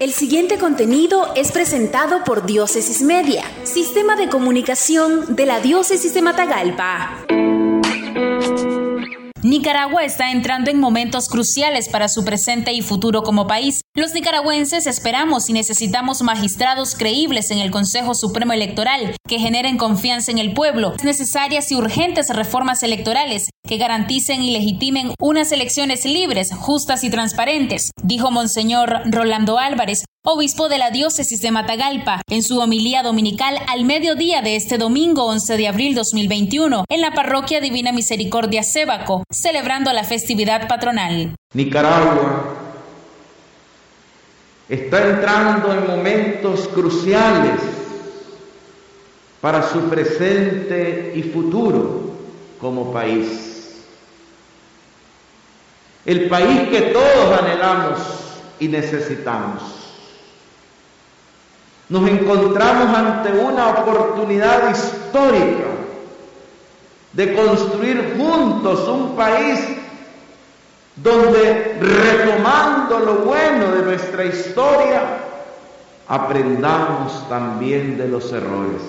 El siguiente contenido es presentado por Diócesis Media, Sistema de Comunicación de la Diócesis de Matagalpa. Nicaragua está entrando en momentos cruciales para su presente y futuro como país. Los nicaragüenses esperamos y necesitamos magistrados creíbles en el Consejo Supremo Electoral que generen confianza en el pueblo, necesarias y urgentes reformas electorales que garanticen y legitimen unas elecciones libres, justas y transparentes, dijo Monseñor Rolando Álvarez, obispo de la diócesis de Matagalpa, en su homilía dominical al mediodía de este domingo 11 de abril 2021, en la parroquia Divina Misericordia Sébaco, celebrando la festividad patronal. Nicaragua está entrando en momentos cruciales para su presente y futuro como país. El país que todos anhelamos y necesitamos nos encontramos ante una oportunidad histórica de construir juntos un país donde retomando lo bueno de nuestra historia, aprendamos también de los errores.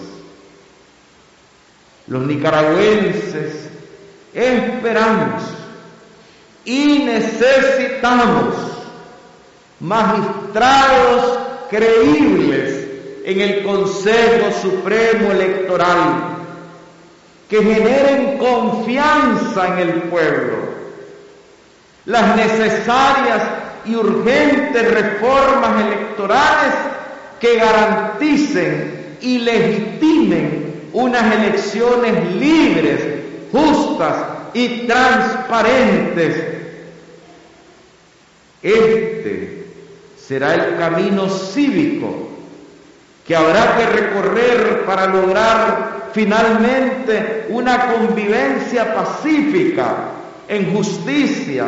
Los nicaragüenses esperamos y necesitamos magistrados creíbles en el Consejo Supremo Electoral que generen confianza en el pueblo, las necesarias y urgentes reformas electorales que garanticen y legitimen unas elecciones libres, justas y transparentes. Este será el camino cívico que habrá que recorrer para lograr finalmente una convivencia pacífica en justicia,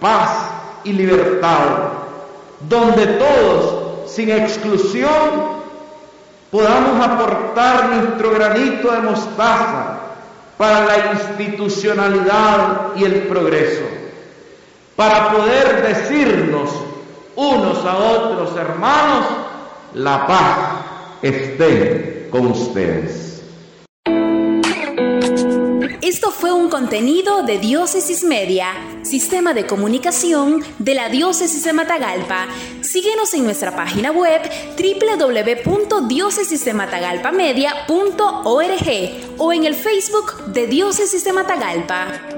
paz y libertad, donde todos, sin exclusión, podamos aportar nuestro granito de mostaza para la institucionalidad y el progreso, para poder decirnos unos a otros hermanos, la paz esté con ustedes. Un contenido de Diócesis Media, sistema de comunicación de la Diócesis de Matagalpa. Síguenos en nuestra página web www.diócesisdematagalpamedia.org o en el Facebook de Diócesis de Matagalpa.